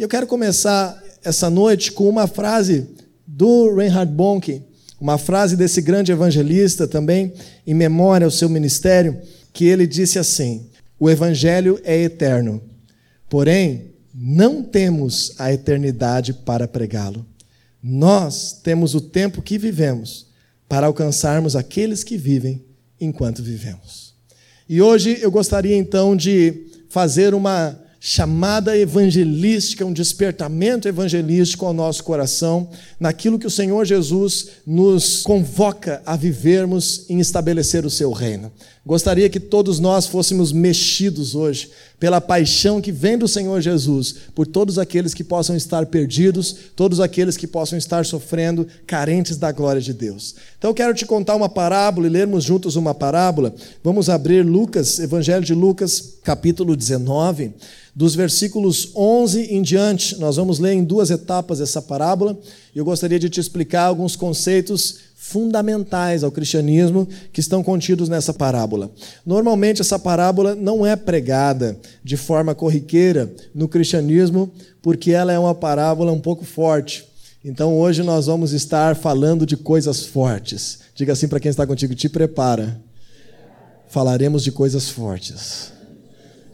E eu quero começar essa noite com uma frase do Reinhard Bonke, uma frase desse grande evangelista também, em memória ao seu ministério, que ele disse assim: O evangelho é eterno, porém não temos a eternidade para pregá-lo. Nós temos o tempo que vivemos para alcançarmos aqueles que vivem enquanto vivemos. E hoje eu gostaria então de fazer uma chamada evangelística, um despertamento evangelístico ao nosso coração, naquilo que o Senhor Jesus nos convoca a vivermos em estabelecer o seu reino. Gostaria que todos nós fôssemos mexidos hoje pela paixão que vem do Senhor Jesus por todos aqueles que possam estar perdidos, todos aqueles que possam estar sofrendo, carentes da glória de Deus. Então eu quero te contar uma parábola e lermos juntos uma parábola. Vamos abrir Lucas, Evangelho de Lucas, capítulo 19, dos versículos 11 em diante. Nós vamos ler em duas etapas essa parábola eu gostaria de te explicar alguns conceitos fundamentais ao cristianismo que estão contidos nessa parábola. Normalmente, essa parábola não é pregada de forma corriqueira no cristianismo, porque ela é uma parábola um pouco forte. Então, hoje nós vamos estar falando de coisas fortes. Diga assim para quem está contigo: te prepara. Falaremos de coisas fortes.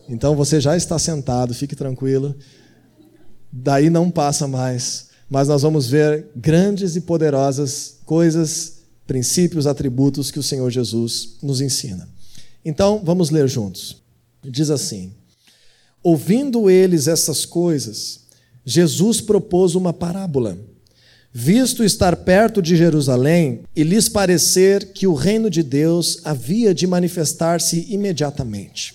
Então, você já está sentado, fique tranquilo. Daí não passa mais mas nós vamos ver grandes e poderosas coisas, princípios, atributos que o Senhor Jesus nos ensina. Então, vamos ler juntos. Diz assim: Ouvindo eles essas coisas, Jesus propôs uma parábola. Visto estar perto de Jerusalém e lhes parecer que o reino de Deus havia de manifestar-se imediatamente.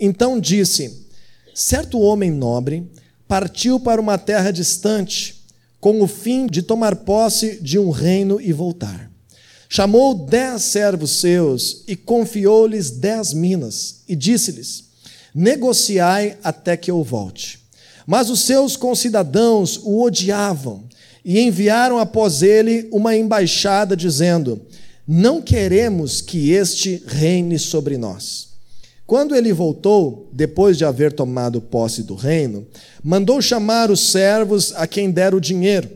Então disse: Certo homem nobre partiu para uma terra distante com o fim de tomar posse de um reino e voltar. Chamou dez servos seus e confiou-lhes dez minas, e disse-lhes: Negociai até que eu volte. Mas os seus concidadãos o odiavam e enviaram após ele uma embaixada, dizendo: Não queremos que este reine sobre nós. Quando ele voltou, depois de haver tomado posse do reino, mandou chamar os servos a quem dera o dinheiro,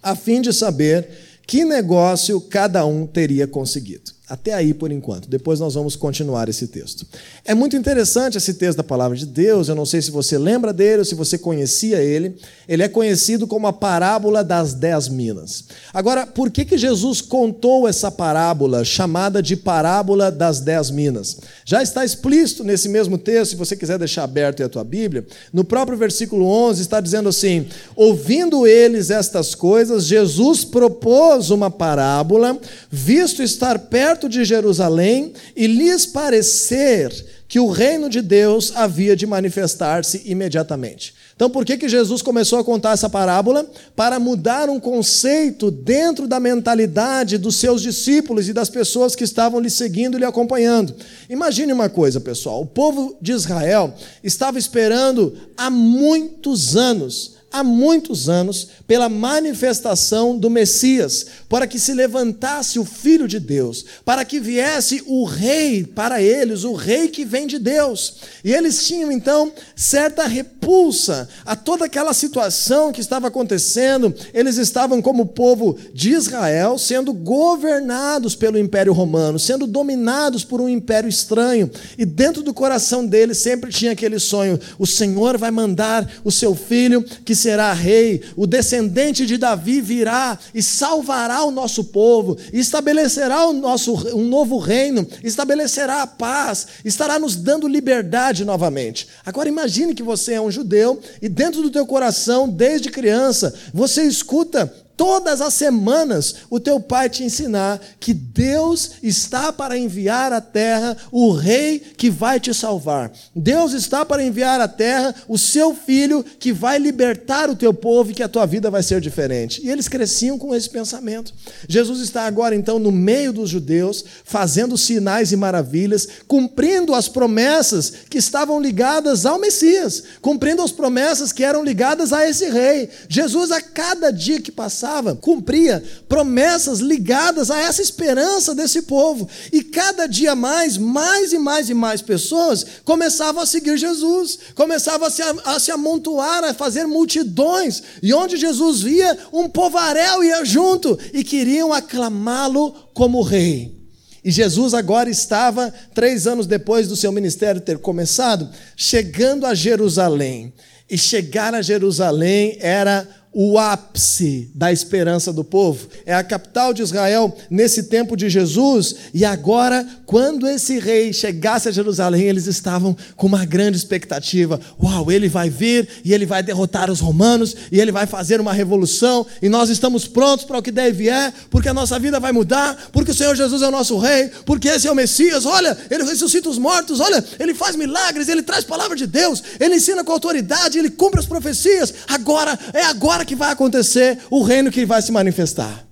a fim de saber que negócio cada um teria conseguido. Até aí por enquanto. Depois nós vamos continuar esse texto. É muito interessante esse texto da palavra de Deus. Eu não sei se você lembra dele ou se você conhecia ele. Ele é conhecido como a parábola das dez minas. Agora, por que, que Jesus contou essa parábola chamada de parábola das dez minas? Já está explícito nesse mesmo texto, se você quiser deixar aberto a tua Bíblia. No próprio versículo 11 está dizendo assim: Ouvindo eles estas coisas, Jesus propôs uma parábola, visto estar perto de Jerusalém e lhes parecer que o reino de Deus havia de manifestar-se imediatamente. Então, por que, que Jesus começou a contar essa parábola? Para mudar um conceito dentro da mentalidade dos seus discípulos e das pessoas que estavam lhe seguindo e lhe acompanhando. Imagine uma coisa, pessoal: o povo de Israel estava esperando há muitos anos há muitos anos pela manifestação do Messias, para que se levantasse o Filho de Deus, para que viesse o Rei para eles, o Rei que vem de Deus. E eles tinham então certa repulsa a toda aquela situação que estava acontecendo. Eles estavam, como povo de Israel, sendo governados pelo Império Romano, sendo dominados por um império estranho. E dentro do coração deles sempre tinha aquele sonho: o Senhor vai mandar o seu filho que será rei, o descendente de Davi virá e salvará o nosso povo, estabelecerá o nosso, um novo reino, estabelecerá a paz, estará nos dando liberdade novamente. Agora imagine que você é um judeu e dentro do teu coração, desde criança, você escuta todas as semanas o teu pai te ensinar que Deus está para enviar à terra o rei que vai te salvar. Deus está para enviar à terra o seu filho que vai libertar o teu povo e que a tua vida vai ser diferente. E eles cresciam com esse pensamento. Jesus está agora então no meio dos judeus, fazendo sinais e maravilhas, cumprindo as promessas que estavam ligadas ao Messias, cumprindo as promessas que eram ligadas a esse rei. Jesus a cada dia que passava cumpria promessas ligadas a essa esperança desse povo. E cada dia mais, mais e mais e mais pessoas começavam a seguir Jesus, começavam a se, a se amontoar, a fazer multidões. E onde Jesus via, um povaréu ia junto e queriam aclamá-lo como rei. E Jesus agora estava, três anos depois do seu ministério ter começado, chegando a Jerusalém. E chegar a Jerusalém era o ápice da esperança do povo. É a capital de Israel nesse tempo de Jesus. E agora, quando esse rei chegasse a Jerusalém, eles estavam com uma grande expectativa. Uau, ele vai vir e ele vai derrotar os romanos e ele vai fazer uma revolução. E nós estamos prontos para o que deve é, porque a nossa vida vai mudar, porque o Senhor Jesus é o nosso rei, porque esse é o Messias. Olha, ele ressuscita os mortos. Olha, ele faz milagres, ele traz palavra de Deus, ele ensina com autoridade, ele cumpre as profecias. Agora, é agora agora que vai acontecer o reino que vai se manifestar.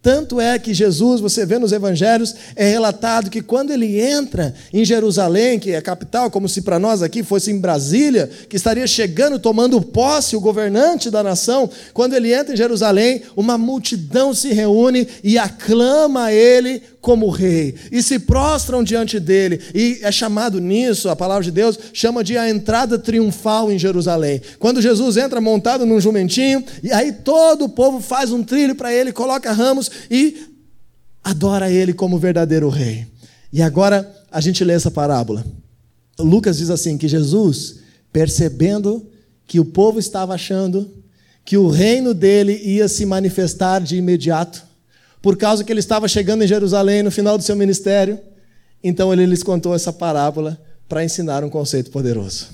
Tanto é que Jesus, você vê nos evangelhos, é relatado que quando ele entra em Jerusalém, que é a capital, como se para nós aqui fosse em Brasília, que estaria chegando, tomando posse o governante da nação, quando ele entra em Jerusalém, uma multidão se reúne e aclama ele como rei e se prostram diante dele. E é chamado nisso, a palavra de Deus chama de a entrada triunfal em Jerusalém. Quando Jesus entra montado num jumentinho, e aí todo o povo faz um trilho para ele, coloca ramos e adora ele como verdadeiro rei. E agora a gente lê essa parábola. Lucas diz assim: que Jesus, percebendo que o povo estava achando que o reino dele ia se manifestar de imediato, por causa que ele estava chegando em Jerusalém no final do seu ministério. Então ele lhes contou essa parábola para ensinar um conceito poderoso.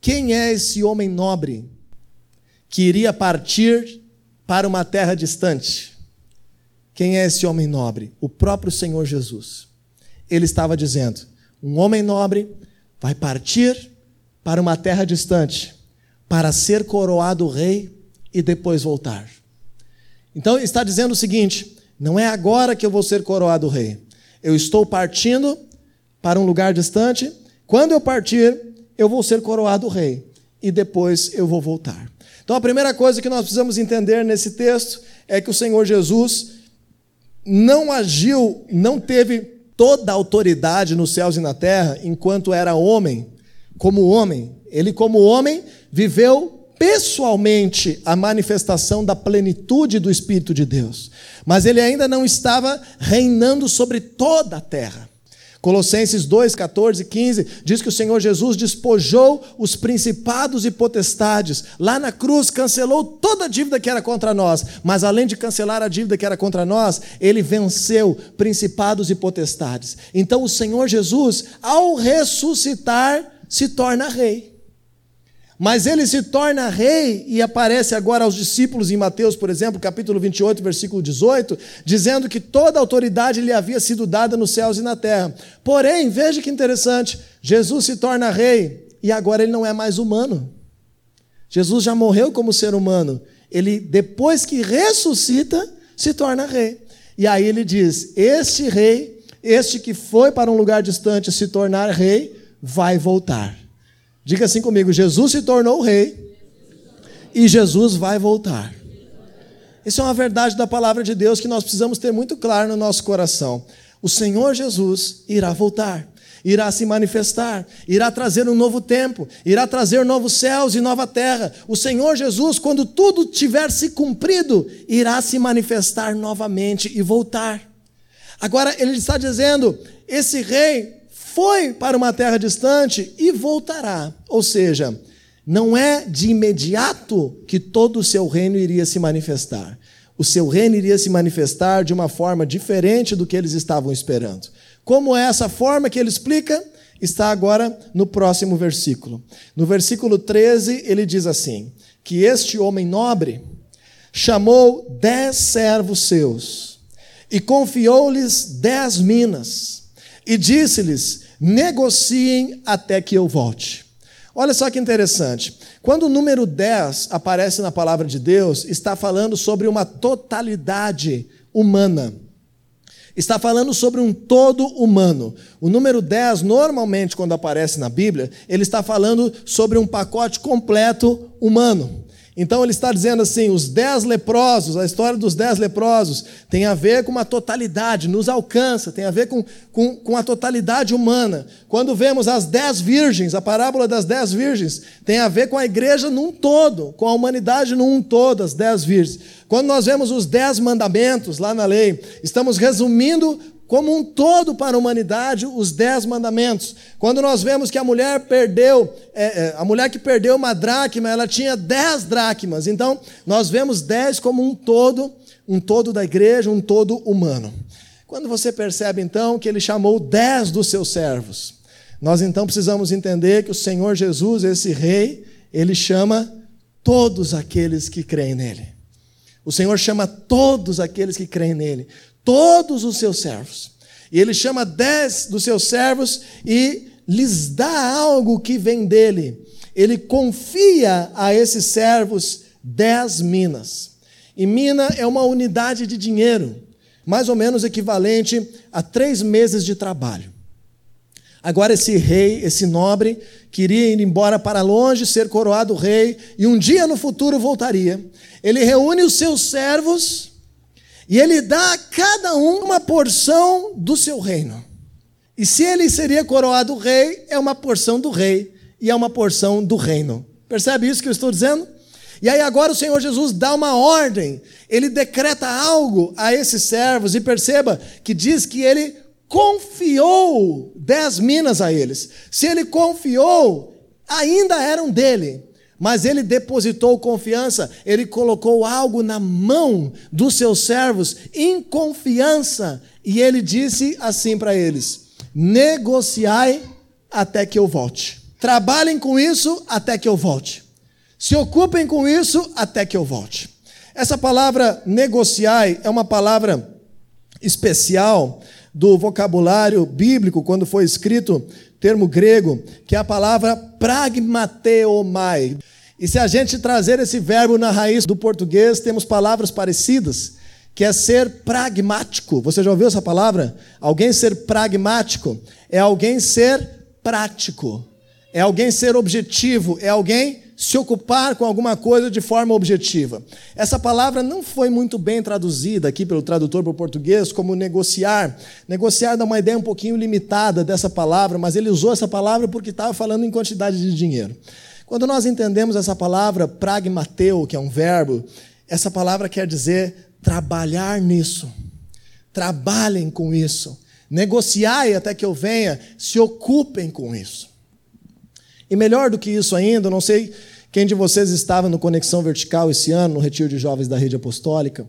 Quem é esse homem nobre que iria partir para uma terra distante? Quem é esse homem nobre? O próprio Senhor Jesus. Ele estava dizendo: um homem nobre vai partir para uma terra distante para ser coroado rei e depois voltar. Então está dizendo o seguinte: não é agora que eu vou ser coroado rei. Eu estou partindo para um lugar distante. Quando eu partir, eu vou ser coroado rei e depois eu vou voltar. Então a primeira coisa que nós precisamos entender nesse texto é que o Senhor Jesus não agiu, não teve toda a autoridade nos céus e na terra enquanto era homem, como homem. Ele, como homem, viveu pessoalmente a manifestação da plenitude do Espírito de Deus, mas ele ainda não estava reinando sobre toda a terra. Colossenses 2, 14 e 15 diz que o Senhor Jesus despojou os principados e potestades. Lá na cruz cancelou toda a dívida que era contra nós, mas além de cancelar a dívida que era contra nós, ele venceu principados e potestades. Então o Senhor Jesus, ao ressuscitar, se torna rei. Mas ele se torna rei e aparece agora aos discípulos em Mateus, por exemplo, capítulo 28, versículo 18, dizendo que toda autoridade lhe havia sido dada nos céus e na terra. Porém, veja que interessante, Jesus se torna rei e agora ele não é mais humano. Jesus já morreu como ser humano. Ele, depois que ressuscita, se torna rei. E aí ele diz: Este rei, este que foi para um lugar distante se tornar rei, vai voltar. Diga assim comigo: Jesus se tornou rei e Jesus vai voltar. Isso é uma verdade da palavra de Deus que nós precisamos ter muito claro no nosso coração. O Senhor Jesus irá voltar, irá se manifestar, irá trazer um novo tempo, irá trazer novos céus e nova terra. O Senhor Jesus, quando tudo tiver se cumprido, irá se manifestar novamente e voltar. Agora, ele está dizendo: esse rei foi para uma terra distante e voltará. Ou seja, não é de imediato que todo o seu reino iria se manifestar. O seu reino iria se manifestar de uma forma diferente do que eles estavam esperando. Como é essa forma que ele explica? Está agora no próximo versículo. No versículo 13, ele diz assim: que este homem nobre chamou dez servos seus e confiou-lhes dez minas, e disse-lhes: negociem até que eu volte. Olha só que interessante. Quando o número 10 aparece na palavra de Deus, está falando sobre uma totalidade humana. Está falando sobre um todo humano. O número 10, normalmente, quando aparece na Bíblia, ele está falando sobre um pacote completo humano. Então ele está dizendo assim: os dez leprosos, a história dos dez leprosos, tem a ver com uma totalidade, nos alcança, tem a ver com, com, com a totalidade humana. Quando vemos as dez virgens, a parábola das dez virgens, tem a ver com a igreja num todo, com a humanidade num todo, as dez virgens. Quando nós vemos os dez mandamentos lá na lei, estamos resumindo como um todo para a humanidade os dez mandamentos. Quando nós vemos que a mulher perdeu, é, é, a mulher que perdeu uma dracma, ela tinha dez dracmas. Então, nós vemos dez como um todo, um todo da igreja, um todo humano. Quando você percebe então que ele chamou dez dos seus servos, nós então precisamos entender que o Senhor Jesus, esse rei, ele chama todos aqueles que creem nele. O Senhor chama todos aqueles que creem nele todos os seus servos. E ele chama dez dos seus servos e lhes dá algo que vem dele. Ele confia a esses servos dez minas. E mina é uma unidade de dinheiro, mais ou menos equivalente a três meses de trabalho. Agora, esse rei, esse nobre, queria ir embora para longe, ser coroado rei, e um dia no futuro voltaria. Ele reúne os seus servos e ele dá a cada um uma porção do seu reino. E se ele seria coroado rei, é uma porção do rei e é uma porção do reino. Percebe isso que eu estou dizendo? E aí agora o Senhor Jesus dá uma ordem, ele decreta algo a esses servos, e perceba que diz que ele confiou dez minas a eles. Se ele confiou, ainda eram dele. Mas ele depositou confiança, ele colocou algo na mão dos seus servos em confiança, e ele disse assim para eles: negociai até que eu volte. Trabalhem com isso até que eu volte. Se ocupem com isso até que eu volte. Essa palavra negociai é uma palavra especial do vocabulário bíblico quando foi escrito termo grego, que é a palavra pragmateomai. E se a gente trazer esse verbo na raiz do português, temos palavras parecidas, que é ser pragmático. Você já ouviu essa palavra? Alguém ser pragmático é alguém ser prático, é alguém ser objetivo, é alguém se ocupar com alguma coisa de forma objetiva. Essa palavra não foi muito bem traduzida aqui pelo tradutor para o português como negociar. Negociar dá uma ideia um pouquinho limitada dessa palavra, mas ele usou essa palavra porque estava falando em quantidade de dinheiro. Quando nós entendemos essa palavra pragmateu, que é um verbo, essa palavra quer dizer trabalhar nisso. Trabalhem com isso. Negociai até que eu venha, se ocupem com isso. E melhor do que isso ainda, não sei quem de vocês estava no Conexão Vertical esse ano, no Retiro de Jovens da Rede Apostólica.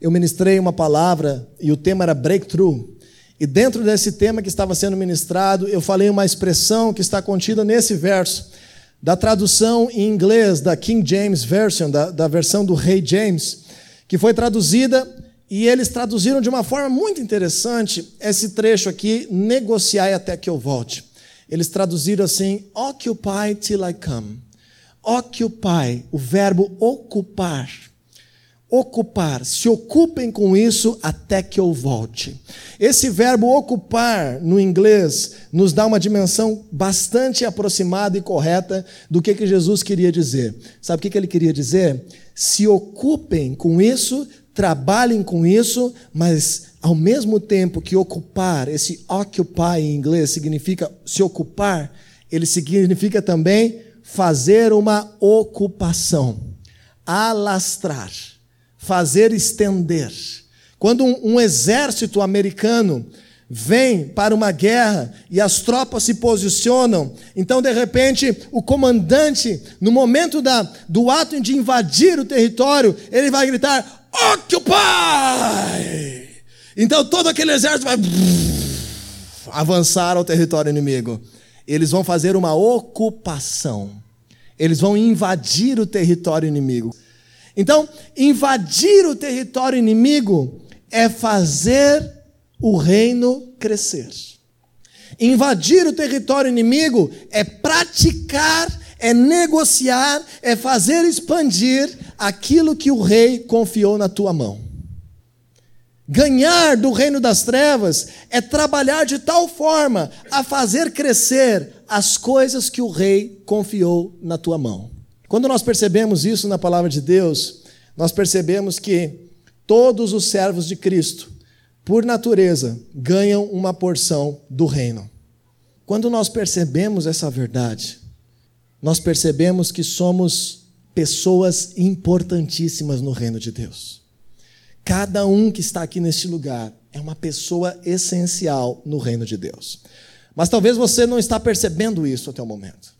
Eu ministrei uma palavra e o tema era breakthrough. E dentro desse tema que estava sendo ministrado, eu falei uma expressão que está contida nesse verso, da tradução em inglês da King James Version, da, da versão do Rei James, que foi traduzida e eles traduziram de uma forma muito interessante esse trecho aqui, negociai até que eu volte. Eles traduziram assim: Occupy till I come. Occupy, o verbo ocupar. Ocupar, se ocupem com isso até que eu volte. Esse verbo ocupar no inglês nos dá uma dimensão bastante aproximada e correta do que, que Jesus queria dizer. Sabe o que, que ele queria dizer? Se ocupem com isso, trabalhem com isso, mas ao mesmo tempo que ocupar, esse occupy em inglês significa se ocupar, ele significa também fazer uma ocupação, alastrar, fazer estender. Quando um, um exército americano vem para uma guerra e as tropas se posicionam. Então, de repente, o comandante, no momento da, do ato de invadir o território, ele vai gritar: Occupy! Então todo aquele exército vai avançar ao território inimigo. Eles vão fazer uma ocupação. Eles vão invadir o território inimigo. Então, invadir o território inimigo é fazer o reino crescer. Invadir o território inimigo é praticar, é negociar, é fazer expandir aquilo que o rei confiou na tua mão. Ganhar do reino das trevas é trabalhar de tal forma a fazer crescer as coisas que o rei confiou na tua mão. Quando nós percebemos isso na palavra de Deus, nós percebemos que todos os servos de Cristo, por natureza, ganham uma porção do reino. Quando nós percebemos essa verdade, nós percebemos que somos pessoas importantíssimas no reino de Deus. Cada um que está aqui neste lugar é uma pessoa essencial no reino de Deus. Mas talvez você não está percebendo isso até o momento.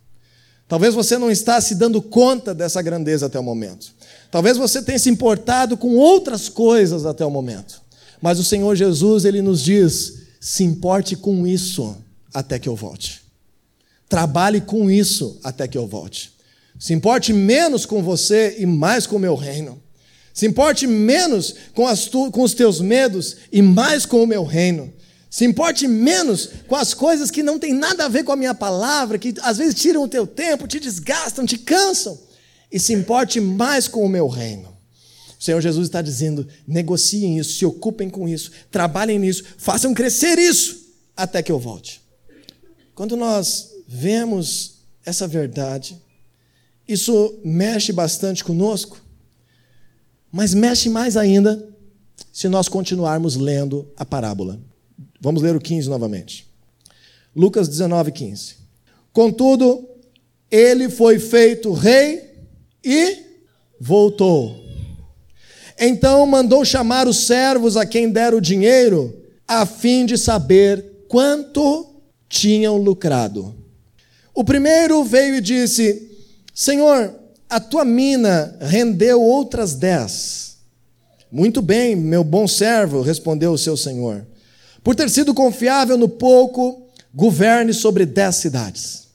Talvez você não está se dando conta dessa grandeza até o momento. Talvez você tenha se importado com outras coisas até o momento. Mas o Senhor Jesus, ele nos diz: se importe com isso até que eu volte. Trabalhe com isso até que eu volte. Se importe menos com você e mais com o meu reino. Se importe menos com, tu, com os teus medos e mais com o meu reino. Se importe menos com as coisas que não têm nada a ver com a minha palavra, que às vezes tiram o teu tempo, te desgastam, te cansam. E se importe mais com o meu reino. O Senhor Jesus está dizendo: negociem isso, se ocupem com isso, trabalhem nisso, façam crescer isso até que eu volte. Quando nós vemos essa verdade, isso mexe bastante conosco, mas mexe mais ainda se nós continuarmos lendo a parábola. Vamos ler o 15 novamente. Lucas 19, 15. Contudo, ele foi feito rei e voltou. Então mandou chamar os servos a quem deram o dinheiro, a fim de saber quanto tinham lucrado. O primeiro veio e disse: Senhor, a tua mina rendeu outras dez. Muito bem, meu bom servo, respondeu o seu senhor. Por ter sido confiável no pouco, governe sobre dez cidades.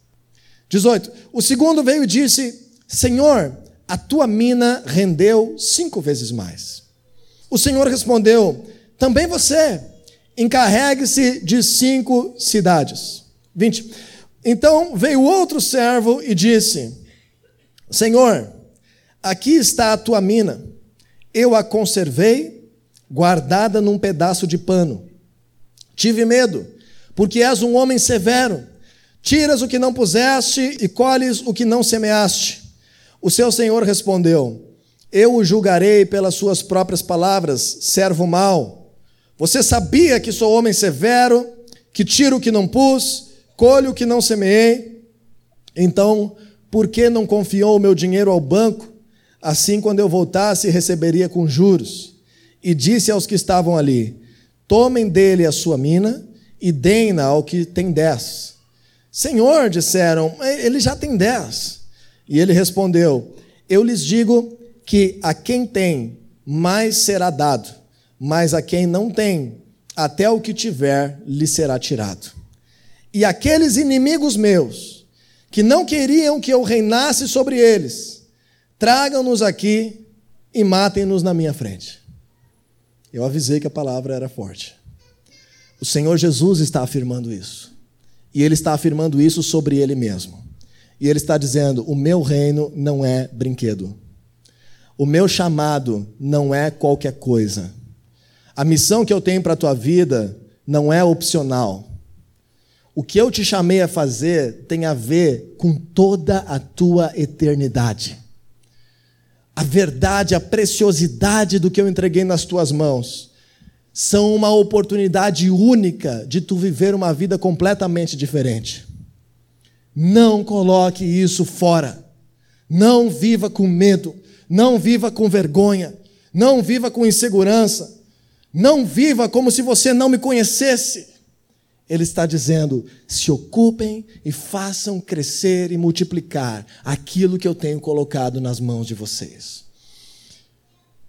18. O segundo veio e disse: Senhor, a tua mina rendeu cinco vezes mais. O Senhor respondeu: Também você encarregue-se de cinco cidades. 20. Então veio outro servo e disse: Senhor, aqui está a tua mina. Eu a conservei, guardada num pedaço de pano. Tive medo, porque és um homem severo. Tiras o que não puseste e colhes o que não semeaste. O seu senhor respondeu: Eu o julgarei pelas suas próprias palavras, servo mau. Você sabia que sou homem severo, que tiro o que não pus, colho o que não semeei? Então, por que não confiou o meu dinheiro ao banco? Assim, quando eu voltasse, receberia com juros. E disse aos que estavam ali: Tomem dele a sua mina e deem-na ao que tem dez. Senhor, disseram, ele já tem dez. E ele respondeu: Eu lhes digo que a quem tem, mais será dado mas a quem não tem, até o que tiver lhe será tirado. E aqueles inimigos meus, que não queriam que eu reinasse sobre eles, tragam-nos aqui e matem-nos na minha frente. Eu avisei que a palavra era forte. O Senhor Jesus está afirmando isso. E ele está afirmando isso sobre ele mesmo. E ele está dizendo: o meu reino não é brinquedo. O meu chamado não é qualquer coisa. A missão que eu tenho para a tua vida não é opcional. O que eu te chamei a fazer tem a ver com toda a tua eternidade. A verdade, a preciosidade do que eu entreguei nas tuas mãos são uma oportunidade única de tu viver uma vida completamente diferente. Não coloque isso fora. Não viva com medo, não viva com vergonha, não viva com insegurança. Não viva como se você não me conhecesse. Ele está dizendo: se ocupem e façam crescer e multiplicar aquilo que eu tenho colocado nas mãos de vocês.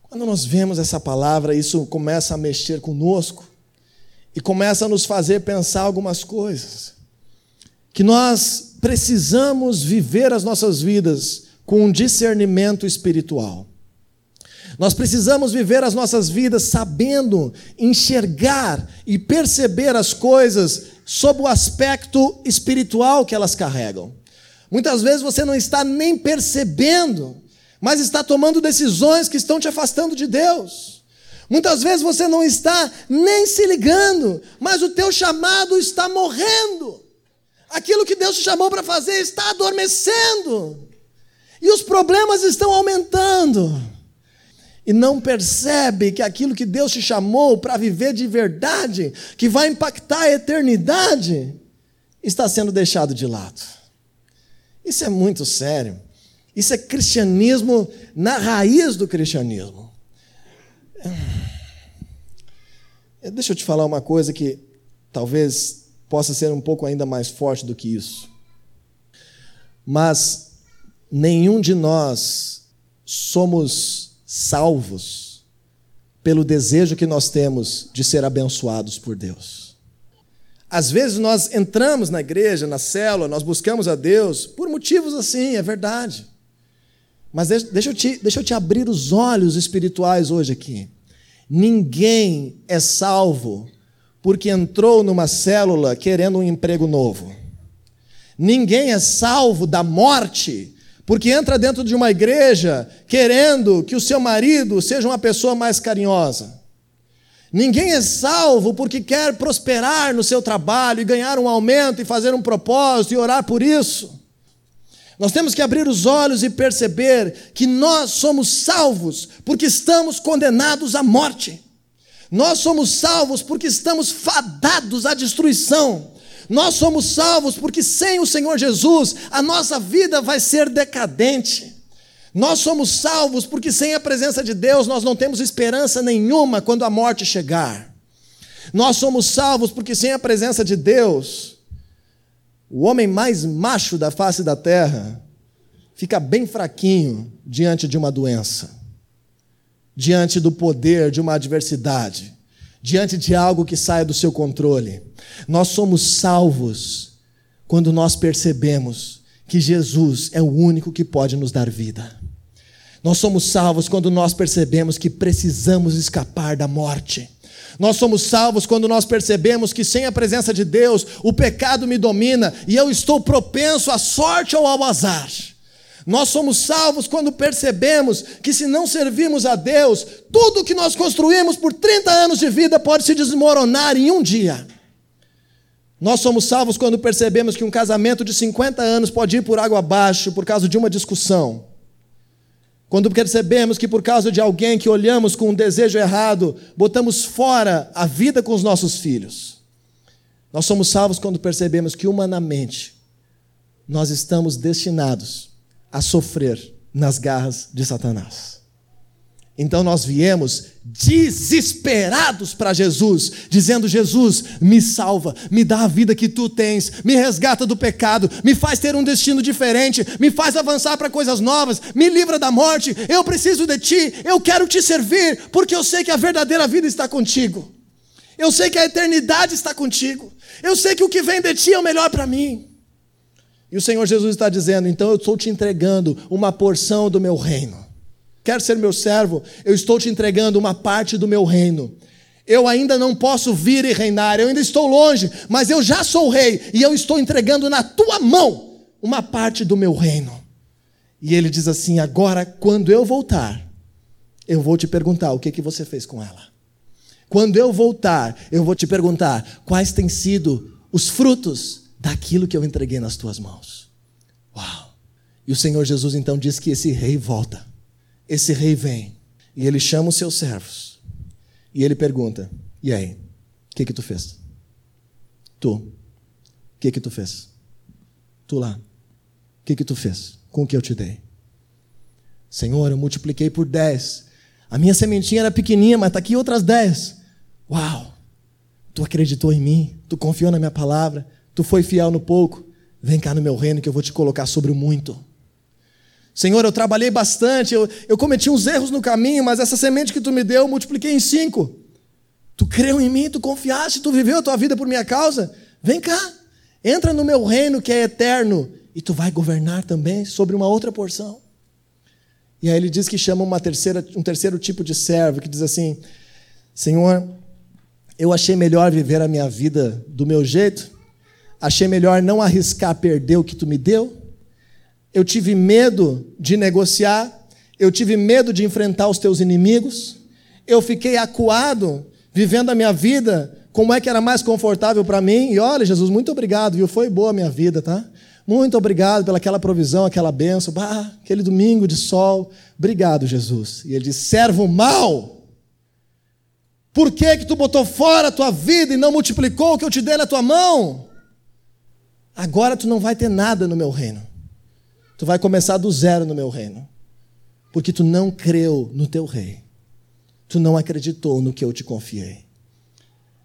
Quando nós vemos essa palavra, isso começa a mexer conosco e começa a nos fazer pensar algumas coisas. Que nós precisamos viver as nossas vidas com um discernimento espiritual. Nós precisamos viver as nossas vidas sabendo enxergar e perceber as coisas sob o aspecto espiritual que elas carregam. Muitas vezes você não está nem percebendo, mas está tomando decisões que estão te afastando de Deus. Muitas vezes você não está nem se ligando, mas o teu chamado está morrendo. Aquilo que Deus te chamou para fazer está adormecendo. E os problemas estão aumentando. E não percebe que aquilo que Deus te chamou para viver de verdade, que vai impactar a eternidade, está sendo deixado de lado. Isso é muito sério. Isso é cristianismo na raiz do cristianismo. É, deixa eu te falar uma coisa que talvez possa ser um pouco ainda mais forte do que isso. Mas nenhum de nós somos salvos pelo desejo que nós temos de ser abençoados por Deus. Às vezes nós entramos na igreja, na célula, nós buscamos a Deus por motivos assim, é verdade. Mas deixa eu te, deixa eu te abrir os olhos espirituais hoje aqui. Ninguém é salvo porque entrou numa célula querendo um emprego novo. Ninguém é salvo da morte porque entra dentro de uma igreja querendo que o seu marido seja uma pessoa mais carinhosa. Ninguém é salvo porque quer prosperar no seu trabalho e ganhar um aumento e fazer um propósito e orar por isso. Nós temos que abrir os olhos e perceber que nós somos salvos porque estamos condenados à morte. Nós somos salvos porque estamos fadados à destruição. Nós somos salvos porque sem o Senhor Jesus a nossa vida vai ser decadente. Nós somos salvos porque sem a presença de Deus nós não temos esperança nenhuma quando a morte chegar. Nós somos salvos porque sem a presença de Deus, o homem mais macho da face da terra fica bem fraquinho diante de uma doença, diante do poder de uma adversidade diante de algo que saia do seu controle. Nós somos salvos quando nós percebemos que Jesus é o único que pode nos dar vida. Nós somos salvos quando nós percebemos que precisamos escapar da morte. Nós somos salvos quando nós percebemos que sem a presença de Deus o pecado me domina e eu estou propenso à sorte ou ao azar. Nós somos salvos quando percebemos que, se não servirmos a Deus, tudo que nós construímos por 30 anos de vida pode se desmoronar em um dia. Nós somos salvos quando percebemos que um casamento de 50 anos pode ir por água abaixo por causa de uma discussão. Quando percebemos que, por causa de alguém que olhamos com um desejo errado, botamos fora a vida com os nossos filhos. Nós somos salvos quando percebemos que, humanamente, nós estamos destinados a sofrer nas garras de Satanás. Então nós viemos desesperados para Jesus, dizendo: Jesus, me salva, me dá a vida que tu tens, me resgata do pecado, me faz ter um destino diferente, me faz avançar para coisas novas, me livra da morte. Eu preciso de ti, eu quero te servir, porque eu sei que a verdadeira vida está contigo. Eu sei que a eternidade está contigo. Eu sei que o que vem de ti é o melhor para mim. E o Senhor Jesus está dizendo: então eu estou te entregando uma porção do meu reino. Quer ser meu servo? Eu estou te entregando uma parte do meu reino. Eu ainda não posso vir e reinar, eu ainda estou longe, mas eu já sou rei e eu estou entregando na tua mão uma parte do meu reino. E ele diz assim: agora, quando eu voltar, eu vou te perguntar o que, que você fez com ela. Quando eu voltar, eu vou te perguntar quais têm sido os frutos daquilo que eu entreguei nas tuas mãos. Uau! E o Senhor Jesus então diz que esse rei volta. Esse rei vem e ele chama os seus servos. E ele pergunta: "E aí? O que que tu fez? Tu? O que que tu fez? Tu lá? O que que tu fez com o que eu te dei? Senhor, eu multipliquei por dez. A minha sementinha era pequenininha, mas está aqui outras dez. Uau! Tu acreditou em mim, tu confiou na minha palavra, Tu foi fiel no pouco, vem cá no meu reino que eu vou te colocar sobre o muito. Senhor, eu trabalhei bastante, eu, eu cometi uns erros no caminho, mas essa semente que tu me deu, eu multipliquei em cinco. Tu creu em mim, tu confiaste, tu viveu a tua vida por minha causa. Vem cá, entra no meu reino que é eterno e tu vai governar também sobre uma outra porção. E aí ele diz que chama uma terceira, um terceiro tipo de servo, que diz assim: Senhor, eu achei melhor viver a minha vida do meu jeito, achei melhor não arriscar perder o que tu me deu. Eu tive medo de negociar, eu tive medo de enfrentar os teus inimigos. Eu fiquei acuado, vivendo a minha vida como é que era mais confortável para mim. E olha, Jesus, muito obrigado, viu? Foi boa a minha vida, tá? Muito obrigado pelaquela provisão, aquela benção, bah, aquele domingo de sol. Obrigado, Jesus. E ele diz: servo mau. Por que, que tu botou fora a tua vida e não multiplicou o que eu te dei na tua mão? Agora tu não vai ter nada no meu reino. Tu vai começar do zero no meu reino. Porque tu não creu no teu rei. Tu não acreditou no que eu te confiei.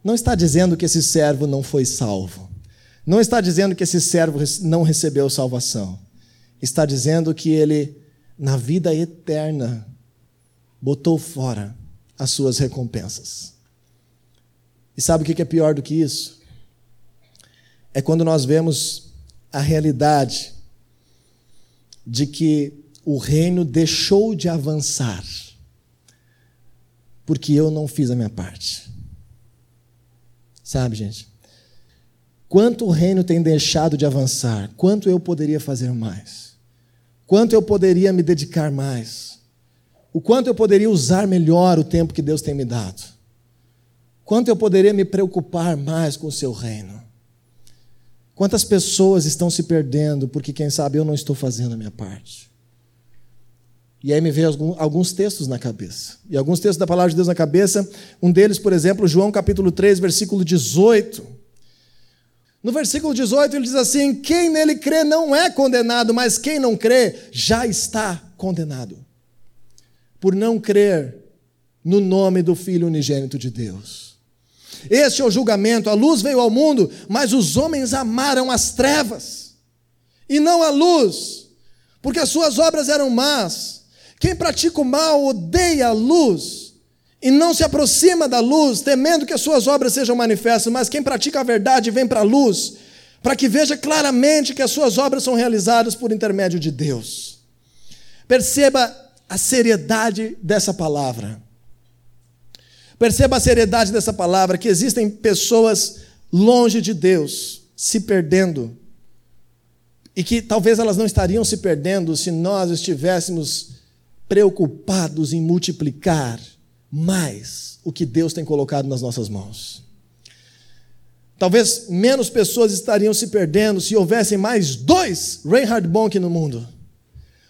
Não está dizendo que esse servo não foi salvo. Não está dizendo que esse servo não recebeu salvação. Está dizendo que ele, na vida eterna, botou fora as suas recompensas. E sabe o que é pior do que isso? É quando nós vemos a realidade de que o reino deixou de avançar porque eu não fiz a minha parte. Sabe, gente? Quanto o reino tem deixado de avançar? Quanto eu poderia fazer mais? Quanto eu poderia me dedicar mais? O quanto eu poderia usar melhor o tempo que Deus tem me dado? Quanto eu poderia me preocupar mais com o seu reino? Quantas pessoas estão se perdendo porque, quem sabe, eu não estou fazendo a minha parte? E aí me veio alguns textos na cabeça. E alguns textos da palavra de Deus na cabeça. Um deles, por exemplo, João capítulo 3, versículo 18. No versículo 18 ele diz assim: Quem nele crê não é condenado, mas quem não crê já está condenado. Por não crer no nome do Filho unigênito de Deus. Este é o julgamento. A luz veio ao mundo, mas os homens amaram as trevas e não a luz, porque as suas obras eram más quem pratica o mal odeia a luz e não se aproxima da luz, temendo que as suas obras sejam manifestas, mas quem pratica a verdade vem para a luz, para que veja claramente que as suas obras são realizadas por intermédio de Deus. Perceba a seriedade dessa palavra. Perceba a seriedade dessa palavra, que existem pessoas longe de Deus, se perdendo, e que talvez elas não estariam se perdendo se nós estivéssemos preocupados em multiplicar mais o que Deus tem colocado nas nossas mãos. Talvez menos pessoas estariam se perdendo se houvessem mais dois Reinhard Bonk no mundo,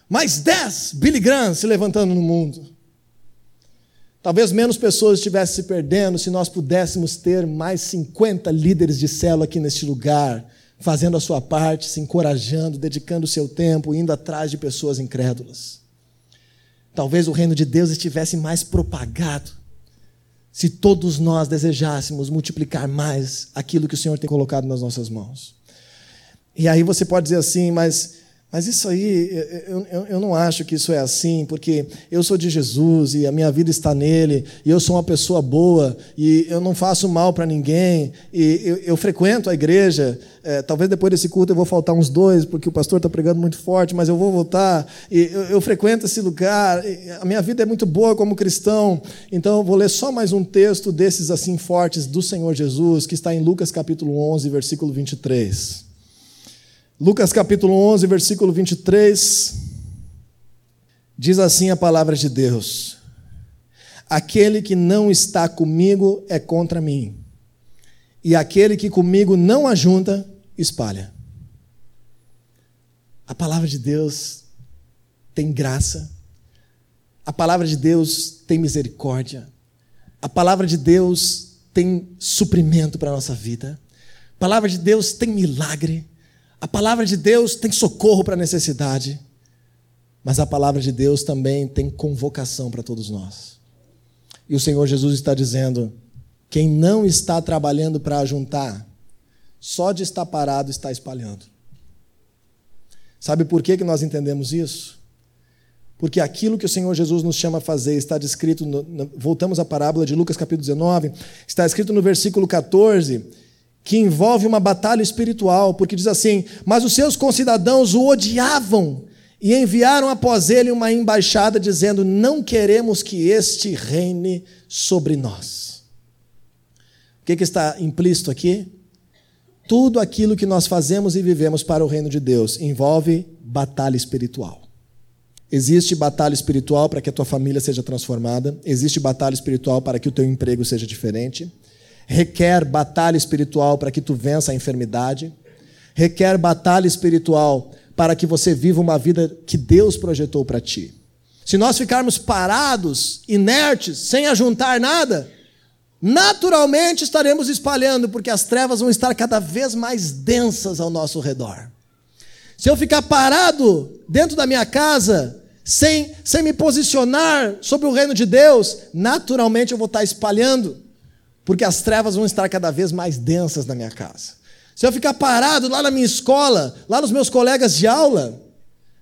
mais dez Billy Graham se levantando no mundo. Talvez menos pessoas estivessem se perdendo se nós pudéssemos ter mais 50 líderes de célula aqui neste lugar, fazendo a sua parte, se encorajando, dedicando o seu tempo, indo atrás de pessoas incrédulas. Talvez o reino de Deus estivesse mais propagado se todos nós desejássemos multiplicar mais aquilo que o Senhor tem colocado nas nossas mãos. E aí você pode dizer assim, mas mas isso aí, eu, eu, eu, não acho que isso é assim, porque eu sou de Jesus e a minha vida está nele, e eu sou uma pessoa boa, e eu não faço mal para ninguém, e eu, eu, frequento a igreja. É, talvez depois desse culto eu vou faltar uns dois, porque o pastor está pregando muito forte, mas eu vou voltar. E eu, frequento esse lugar, a minha vida é muito boa como cristão, então eu vou ler só mais um texto desses assim fortes do Senhor Jesus, que está em Lucas capítulo 11, versículo 23. Lucas capítulo 11, versículo 23, diz assim a palavra de Deus: Aquele que não está comigo é contra mim, e aquele que comigo não ajunta, espalha. A palavra de Deus tem graça, a palavra de Deus tem misericórdia, a palavra de Deus tem suprimento para a nossa vida, a palavra de Deus tem milagre. A palavra de Deus tem socorro para a necessidade, mas a palavra de Deus também tem convocação para todos nós. E o Senhor Jesus está dizendo: quem não está trabalhando para ajuntar, só de estar parado está espalhando. Sabe por que, que nós entendemos isso? Porque aquilo que o Senhor Jesus nos chama a fazer está descrito, no, voltamos à parábola de Lucas capítulo 19, está escrito no versículo 14 que envolve uma batalha espiritual, porque diz assim: Mas os seus concidadãos o odiavam e enviaram após ele uma embaixada dizendo: Não queremos que este reine sobre nós. O que, que está implícito aqui? Tudo aquilo que nós fazemos e vivemos para o reino de Deus envolve batalha espiritual. Existe batalha espiritual para que a tua família seja transformada, existe batalha espiritual para que o teu emprego seja diferente requer batalha espiritual para que tu vença a enfermidade, requer batalha espiritual para que você viva uma vida que Deus projetou para ti. Se nós ficarmos parados, inertes, sem ajuntar nada, naturalmente estaremos espalhando, porque as trevas vão estar cada vez mais densas ao nosso redor. Se eu ficar parado dentro da minha casa, sem, sem me posicionar sobre o reino de Deus, naturalmente eu vou estar espalhando, porque as trevas vão estar cada vez mais densas na minha casa. Se eu ficar parado lá na minha escola, lá nos meus colegas de aula,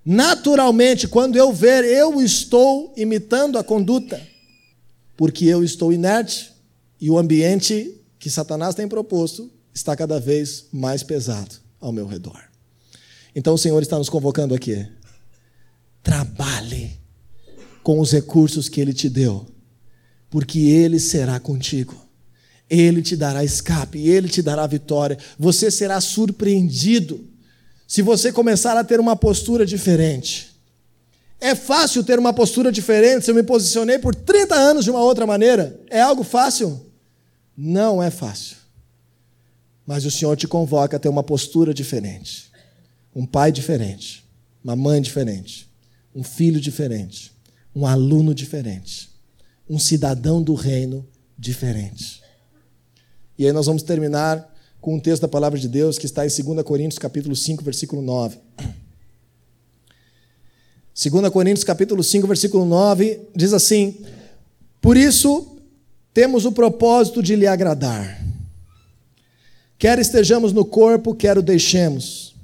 naturalmente, quando eu ver, eu estou imitando a conduta, porque eu estou inerte e o ambiente que Satanás tem proposto está cada vez mais pesado ao meu redor. Então o Senhor está nos convocando aqui. Trabalhe com os recursos que Ele te deu, porque Ele será contigo. Ele te dará escape, Ele te dará vitória. Você será surpreendido se você começar a ter uma postura diferente. É fácil ter uma postura diferente se eu me posicionei por 30 anos de uma outra maneira? É algo fácil? Não é fácil. Mas o Senhor te convoca a ter uma postura diferente. Um pai diferente, uma mãe diferente, um filho diferente, um aluno diferente, um cidadão do reino diferente. E aí nós vamos terminar com um texto da palavra de Deus que está em 2 Coríntios capítulo 5, versículo 9. 2 Coríntios capítulo 5, versículo 9 diz assim: Por isso temos o propósito de lhe agradar. Quer estejamos no corpo, quer o deixemos.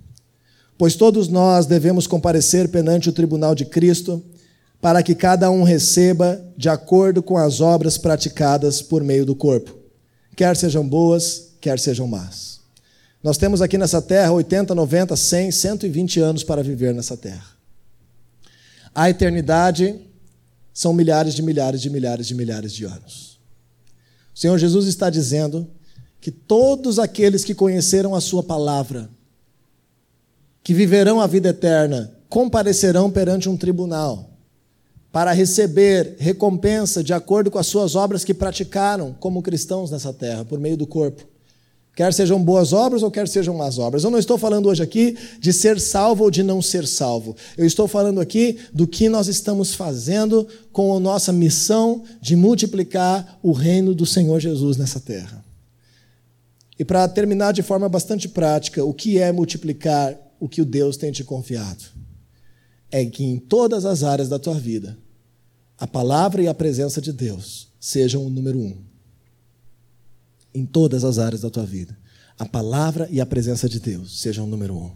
Pois todos nós devemos comparecer perante o tribunal de Cristo, para que cada um receba de acordo com as obras praticadas por meio do corpo, quer sejam boas, quer sejam más. Nós temos aqui nessa terra 80, 90, 100, 120 anos para viver nessa terra. A eternidade são milhares de milhares de milhares de milhares de anos. O Senhor Jesus está dizendo que todos aqueles que conheceram a Sua palavra, que viverão a vida eterna, comparecerão perante um tribunal para receber recompensa de acordo com as suas obras que praticaram como cristãos nessa terra, por meio do corpo. Quer sejam boas obras ou quer sejam más obras. Eu não estou falando hoje aqui de ser salvo ou de não ser salvo. Eu estou falando aqui do que nós estamos fazendo com a nossa missão de multiplicar o reino do Senhor Jesus nessa terra. E para terminar de forma bastante prática, o que é multiplicar o que o Deus tem te confiado. É que em todas as áreas da tua vida, a palavra e a presença de Deus sejam o número um. Em todas as áreas da tua vida. A palavra e a presença de Deus sejam o número um.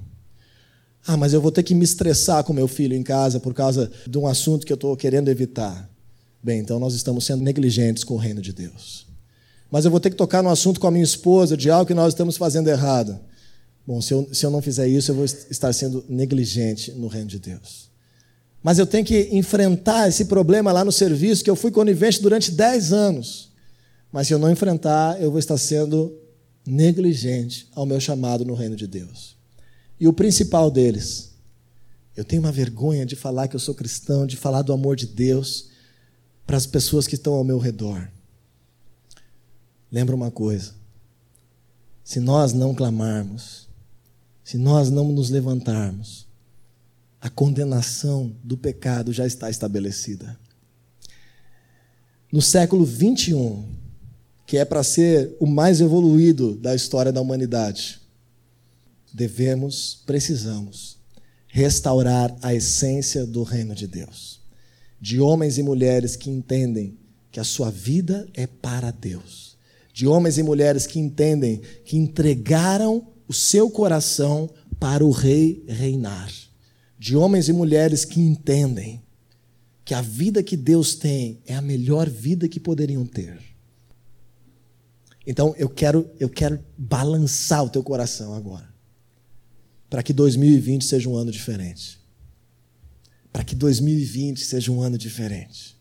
Ah, mas eu vou ter que me estressar com meu filho em casa por causa de um assunto que eu estou querendo evitar. Bem, então nós estamos sendo negligentes com o reino de Deus. Mas eu vou ter que tocar no assunto com a minha esposa de algo que nós estamos fazendo errado. Bom, se eu, se eu não fizer isso, eu vou estar sendo negligente no reino de Deus. Mas eu tenho que enfrentar esse problema lá no serviço, que eu fui conivente durante 10 anos. Mas se eu não enfrentar, eu vou estar sendo negligente ao meu chamado no reino de Deus. E o principal deles, eu tenho uma vergonha de falar que eu sou cristão, de falar do amor de Deus para as pessoas que estão ao meu redor. Lembra uma coisa: se nós não clamarmos, se nós não nos levantarmos, a condenação do pecado já está estabelecida. No século 21, que é para ser o mais evoluído da história da humanidade, devemos, precisamos restaurar a essência do reino de Deus. De homens e mulheres que entendem que a sua vida é para Deus. De homens e mulheres que entendem que entregaram o seu coração para o rei reinar. De homens e mulheres que entendem que a vida que Deus tem é a melhor vida que poderiam ter. Então eu quero, eu quero balançar o teu coração agora. Para que 2020 seja um ano diferente. Para que 2020 seja um ano diferente.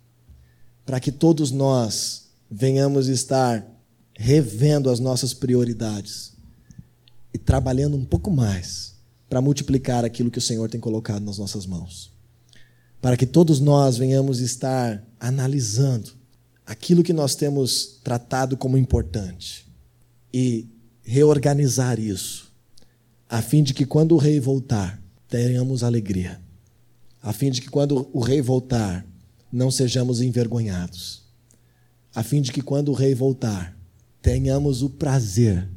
Para que todos nós venhamos estar revendo as nossas prioridades e trabalhando um pouco mais para multiplicar aquilo que o Senhor tem colocado nas nossas mãos. Para que todos nós venhamos estar analisando aquilo que nós temos tratado como importante e reorganizar isso a fim de que quando o rei voltar, tenhamos alegria, a fim de que quando o rei voltar, não sejamos envergonhados, a fim de que quando o rei voltar, tenhamos o prazer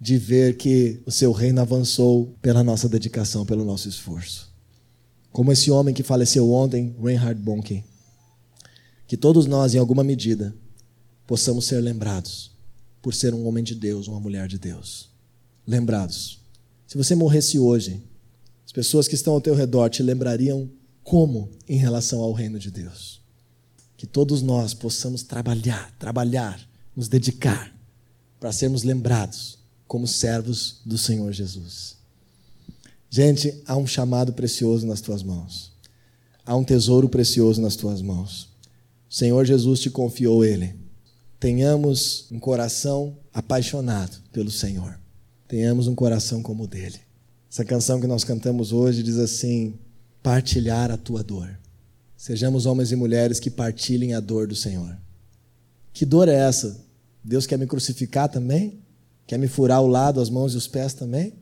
de ver que o seu reino avançou pela nossa dedicação, pelo nosso esforço. Como esse homem que faleceu ontem, Reinhard Bonke. Que todos nós, em alguma medida, possamos ser lembrados por ser um homem de Deus, uma mulher de Deus. Lembrados. Se você morresse hoje, as pessoas que estão ao teu redor te lembrariam como em relação ao reino de Deus. Que todos nós possamos trabalhar, trabalhar, nos dedicar para sermos lembrados como servos do Senhor Jesus. Gente, há um chamado precioso nas tuas mãos. Há um tesouro precioso nas tuas mãos. O Senhor Jesus te confiou ele. Tenhamos um coração apaixonado pelo Senhor. Tenhamos um coração como o dele. Essa canção que nós cantamos hoje diz assim: partilhar a tua dor. Sejamos homens e mulheres que partilhem a dor do Senhor. Que dor é essa? Deus quer me crucificar também? Quer me furar o lado, as mãos e os pés também?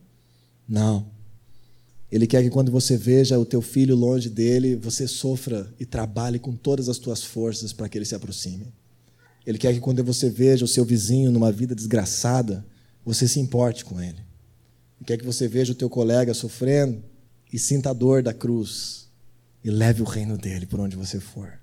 Não. Ele quer que quando você veja o teu filho longe dele, você sofra e trabalhe com todas as tuas forças para que ele se aproxime. Ele quer que quando você veja o seu vizinho numa vida desgraçada, você se importe com ele. Ele quer que você veja o teu colega sofrendo e sinta a dor da cruz e leve o reino dele por onde você for.